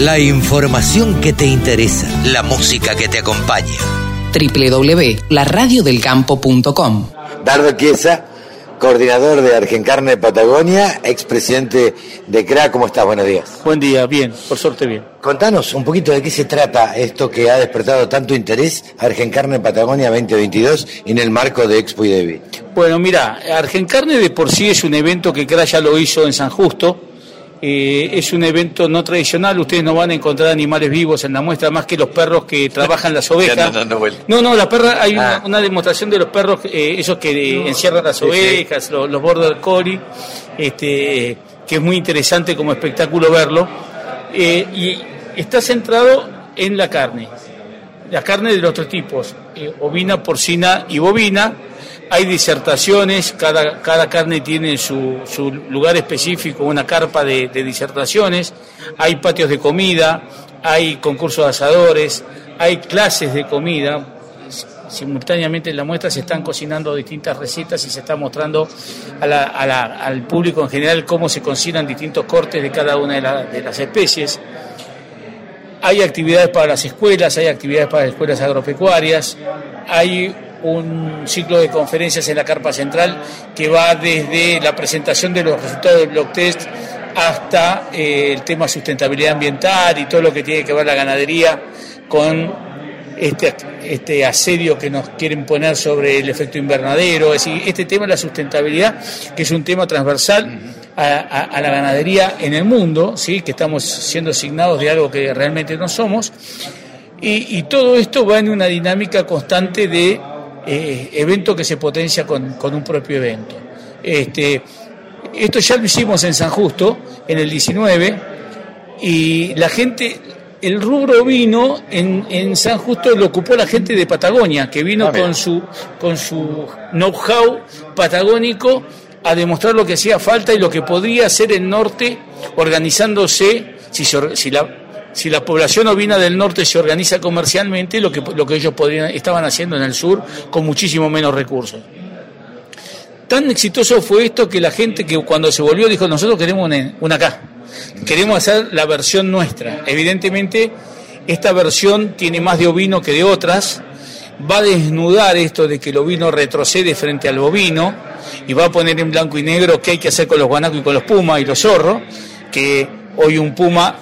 La información que te interesa, la música que te acompaña. www.laradiodelcampo.com Dardo Chiesa, coordinador de Argencarne Patagonia, expresidente de CRA. ¿Cómo estás? Buenos días. Buen día, bien, por suerte bien. Contanos un poquito de qué se trata esto que ha despertado tanto interés, Argencarne Patagonia 2022, en el marco de Expo y. Bueno, mira, Argencarne de por sí es un evento que CRA ya lo hizo en San Justo. Eh, es un evento no tradicional, ustedes no van a encontrar animales vivos en la muestra más que los perros que trabajan las ovejas. no, no, la perra, hay una, Ah. demostración de los perros, eh, esos que encierran las Sí, sí. ovejas, Los, los border collie, este, que es muy interesante como espectáculo verlo. Eh, y está centrado en la carne, la carne de los tres tipos, eh, ovina, porcina y bovina. Hay disertaciones, cada, cada carne tiene su, lugar específico, una carpa de, disertaciones, hay patios de comida, hay concursos de asadores, hay clases de comida. Simultáneamente en la muestra se están cocinando distintas recetas y se está mostrando al público en general cómo se cocinan distintos cortes de cada una de, de las especies. Hay actividades para las escuelas, hay actividades para las escuelas agropecuarias, hay un ciclo de conferencias en la carpa central que va desde la presentación de los resultados del blog test hasta eh, el tema sustentabilidad ambiental y todo lo que tiene que ver la ganadería con este, este asedio que nos quieren poner sobre el efecto invernadero, es decir, este tema de la sustentabilidad, que es un tema transversal a, la ganadería en el mundo, ¿sí? que estamos siendo asignados de algo que realmente no somos, y todo esto va en una dinámica constante de eh, evento que se potencia con, con un propio evento. Este, esto ya lo hicimos en San Justo, en el 19, y la gente, el rubro vino en, en San Justo lo ocupó la gente de Patagonia, que vino Ah, con su, con su know-how patagónico a demostrar lo que hacía falta y lo que podría hacer el norte organizándose, si, se si la, si la población ovina del norte se organiza comercialmente, lo que, lo que ellos podrían, estaban haciendo en el sur con muchísimo menos recursos. Tan exitoso fue esto que la gente que cuando se volvió dijo, nosotros queremos una, una acá, queremos hacer la versión nuestra. Evidentemente, esta versión tiene más de ovino que de otras, va a desnudar esto de que el ovino retrocede frente al bovino y va a poner en blanco y negro qué hay que hacer con los guanacos y con los pumas y los zorros, que hoy un puma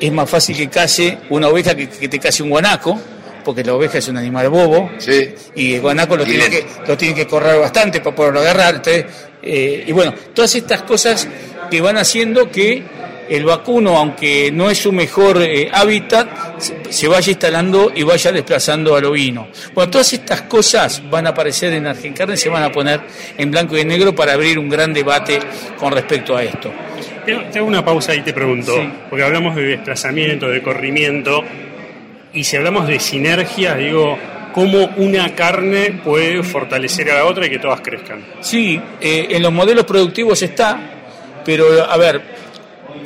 es más fácil que case una oveja que, que te case un guanaco, porque la oveja es un animal bobo, Sí. y el guanaco lo tiene, que, lo tiene que correr bastante para poderlo agarrar. entonces, eh, y bueno, todas estas cosas que van haciendo que el vacuno, aunque no es su mejor eh, hábitat, se, vaya instalando y vaya desplazando al ovino. Bueno, todas estas cosas van a aparecer en Argencarne, se van a poner en blanco y negro para abrir un gran debate con respecto a esto. Te hago una pausa y te pregunto, Sí. porque hablamos de desplazamiento, de corrimiento, y si hablamos de sinergia, digo, cómo una carne puede fortalecer a la otra y que todas crezcan. Sí, eh, en los modelos productivos está, pero a ver,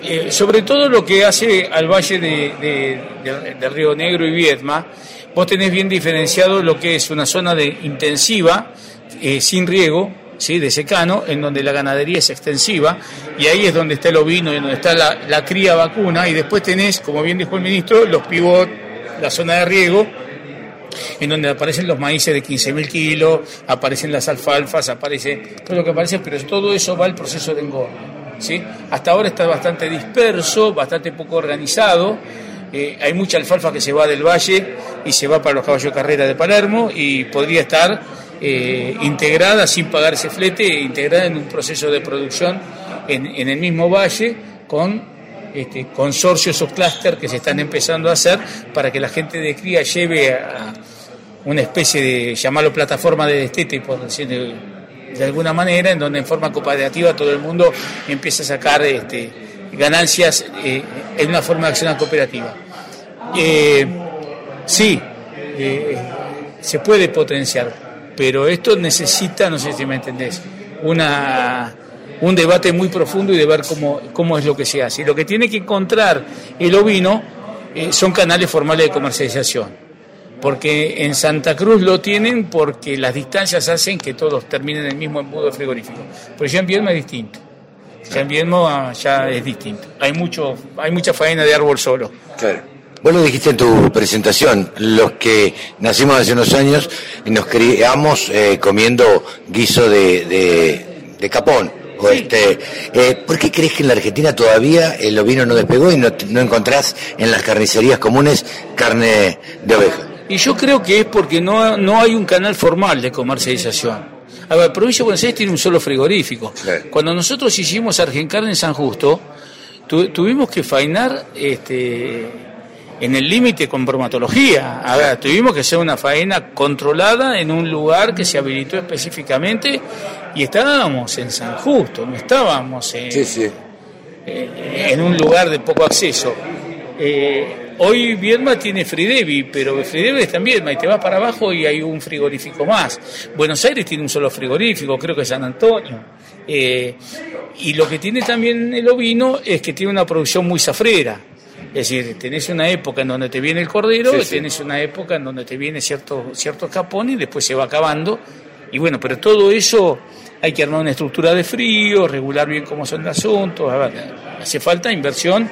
eh, sobre todo lo que hace al valle de, de- de- de Río Negro y Viedma, vos tenés bien diferenciado lo que es una zona de intensiva, eh, sin riego, ¿sí? de secano, en donde la ganadería es extensiva, y ahí es donde está el ovino, y donde está la, la cría vacuna, y después tenés, como bien dijo el ministro, los pivot, la zona de riego, en donde aparecen los maíces de 15.000 kilos, aparecen las alfalfas, aparece todo lo que aparece, pero todo eso va al proceso de engorde. ¿sí? Hasta ahora está bastante disperso, bastante poco organizado. eh, hay mucha alfalfa que se va del valle y se va para los caballos de carrera de Palermo y podría estar eh, integrada sin pagar ese flete, integrada en un proceso de producción en, el mismo valle con este, consorcios o clúster que se están empezando a hacer para que la gente de cría lleve a una especie de, llamarlo plataforma de destete, por decir de, alguna manera, en donde en forma cooperativa todo el mundo empieza a sacar este, ganancias eh, en una forma de acción cooperativa. Eh, sí, se puede potenciar, pero esto necesita, no sé si me entendés, una, un debate muy profundo y de ver cómo, cómo es lo que se hace. Y lo que tiene que encontrar el ovino eh, son canales formales de comercialización. Porque en Santa Cruz lo tienen porque las distancias hacen que todos terminen en el mismo embudo frigorífico. Pero ya en Viedma es distinto. Ya en Viedma ya es distinto. Hay mucho, hay mucha faena de árbol solo. Claro. Vos lo dijiste en tu presentación, los que nacimos hace unos años y nos criamos eh, comiendo guiso de, de, de capón. O este, eh, ¿Por qué crees que en la Argentina todavía el ovino no despegó y no, no encontrás en las carnicerías comunes carne de oveja? Y yo creo que es porque no, no hay un canal formal de comercialización. A ver, Provincia de Buenos Aires tiene un solo frigorífico. Cuando nosotros hicimos Argencarne en San Justo, tu- tuvimos que fainar este, en el límite con bromatología. A ver, tuvimos que hacer una faena controlada en un lugar que se habilitó específicamente y estábamos en San Justo, no estábamos en, sí. eh, en un lugar de poco acceso. Eh, hoy Viedma tiene Fridevi, pero Fridevi está en Viedma y te vas para abajo y hay un frigorífico más. Buenos Aires tiene un solo frigorífico, creo que es San Antonio. Eh, y lo que tiene también el ovino es que tiene una producción muy zafrera. Es decir, tenés una época en donde te viene el cordero, Sí, tenés una época en donde te viene cierto, cierto escapón y después se va acabando. Y bueno, pero todo eso hay que armar una estructura de frío, regular bien cómo son los asuntos. A ver, hace falta inversión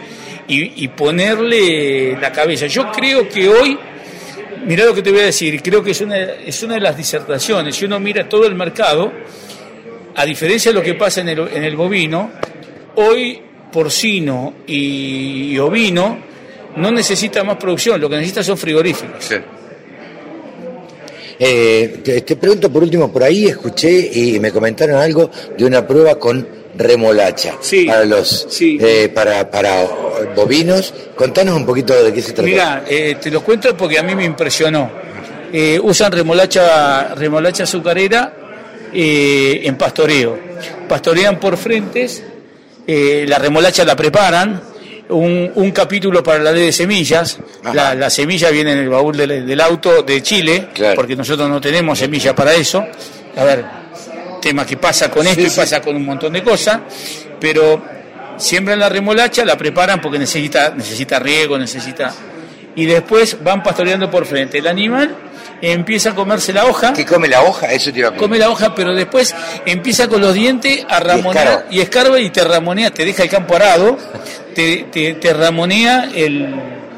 y, y ponerle la cabeza. Yo creo que hoy, mira lo que te voy a decir, creo que es una, es una de las disertaciones. Si uno mira todo el mercado, a diferencia de lo que pasa en el, en el bovino, hoy porcino y, y ovino no necesita más producción, lo que necesita son frigoríficos. Eh, te, te pregunto por último, por ahí escuché y me comentaron algo de una prueba con remolacha Sí, para los sí. eh, para para bovinos. Contanos un poquito de qué se trata. Mira, eh, te lo cuento porque a mí me impresionó. Eh, usan remolacha, remolacha azucarera eh, en pastoreo. Pastorean por frentes, eh, la remolacha la preparan, un, un capítulo para la ley de semillas. La, la semilla viene en el baúl del, del auto de Chile, Claro. porque nosotros no tenemos semilla para eso. A ver, tema que pasa con esto Sí, y sí. pasa con un montón de cosas, pero siembran la remolacha, la preparan porque necesita, necesita riego, necesita... Y después van pastoreando por frente. El animal empieza a comerse la hoja, ¿Qué come la hoja? Eso te iba a come la hoja, pero después empieza con los dientes a ramonear y escarba y te ramonea, te deja el campo arado, te, te, te ramonea el,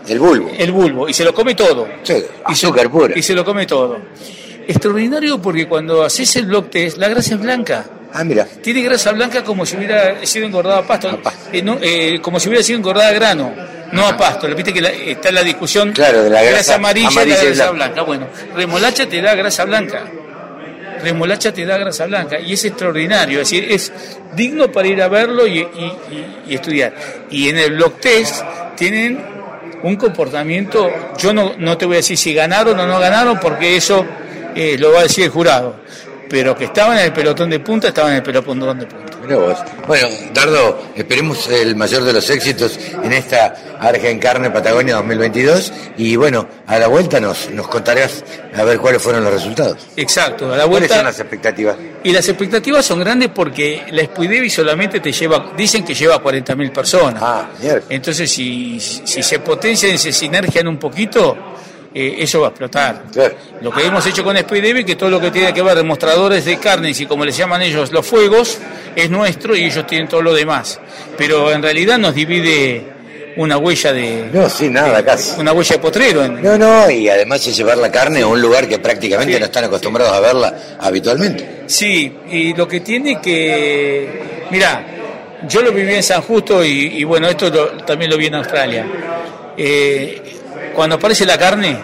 El bulbo. el bulbo y se lo come todo. Sí, Y se- azúcar pura. Y se lo come todo. Extraordinario porque cuando haces el block test, la grasa es blanca. Ah, mira. Tiene grasa blanca como si hubiera sido engordada a pasto, A pasto. eh, no, eh, como si hubiera sido engordada a grano, no a pasto. Viste que la- está la discusión Claro, de la grasa amarilla, amarilla y la grasa blanca. blanca. Bueno, remolacha te da grasa blanca. Remolacha te da grasa blanca y es extraordinario, es decir, es digno para ir a verlo y, y- y- y estudiar. Y en el block test tienen un comportamiento, yo no, no te voy a decir si ganaron o no ganaron, porque eso eh, lo va a decir el jurado, pero que estaban en el pelotón de punta, estaban en el pelotón de punta. Bueno, Dardo, esperemos el mayor de los éxitos en esta Argencarne Patagonia 2022 y bueno, a la vuelta nos, nos contarás a ver cuáles fueron los resultados. Exacto, a la ¿Cuáles son vuelta. las expectativas? Y las expectativas son grandes porque la Spuidevi solamente te lleva, dicen que lleva 40.000 personas. Ah, mierda. Entonces, si, si se potencian y se sinergian un poquito, eh, eso va a explotar. Claro. Lo que hemos hecho con Spuidevi, que todo lo que tiene que ver demostradores de carnes y como les llaman ellos los fuegos, es nuestro y ellos tienen todo lo demás. Pero en realidad nos divide una huella de. No, sí, nada, casi. Una huella de potrero. en- No, no, y además es llevar la carne a un lugar que prácticamente Sí, no están acostumbrados a verla habitualmente. Sí, y lo que tiene que. Mira, yo lo viví en San Justo y, y bueno, esto lo- también lo vi en Australia. Eh, cuando aparece la carne,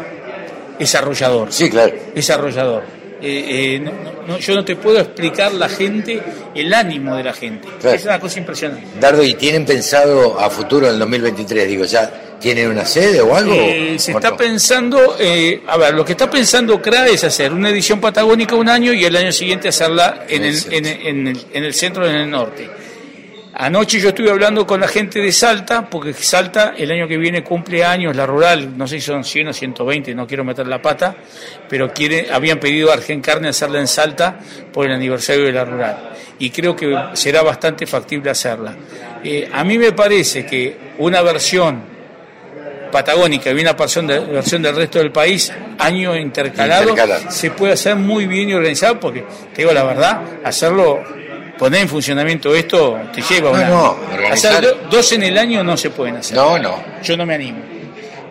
es arrollador. Sí, claro. Es arrollador. Eh, eh, no- no- no, yo no te puedo explicar la gente, el ánimo de la gente. Claro. Es una cosa impresionante. Dardo, ¿y tienen pensado a futuro en el 2023? Digo, ¿ya tienen una sede o algo? Eh, se ¿O está no? pensando, eh, a ver, lo que está pensando CRA es hacer una edición patagónica un año y el año siguiente hacerla en En el, el en, en el, en el centro, en el norte. Anoche yo estuve hablando con la gente de Salta, porque Salta el año que viene cumple años, la rural, no sé si son 100 o 120, no quiero meter la pata, pero quiere, habían pedido a Argen Carne hacerla en Salta por el aniversario de la rural. Y creo que será bastante factible hacerla. Eh, a mí me parece que una versión patagónica y una versión, de- versión del resto del país, año intercalado, Intercalado. se puede hacer muy bien y organizado, porque te digo la verdad, hacerlo poner en funcionamiento esto te lleva No, una. no, organizar- Hacer do- dos en el año no se pueden hacer. No, no. Yo no me animo.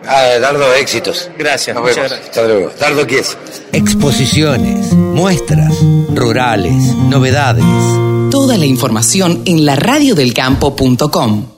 Ah, Dardo, éxitos. Gracias, Nos muchas vemos. gracias. Hasta luego. Dardo Kies. Exposiciones, muestras, rurales, novedades. Toda la información en laradiodelcampo.com.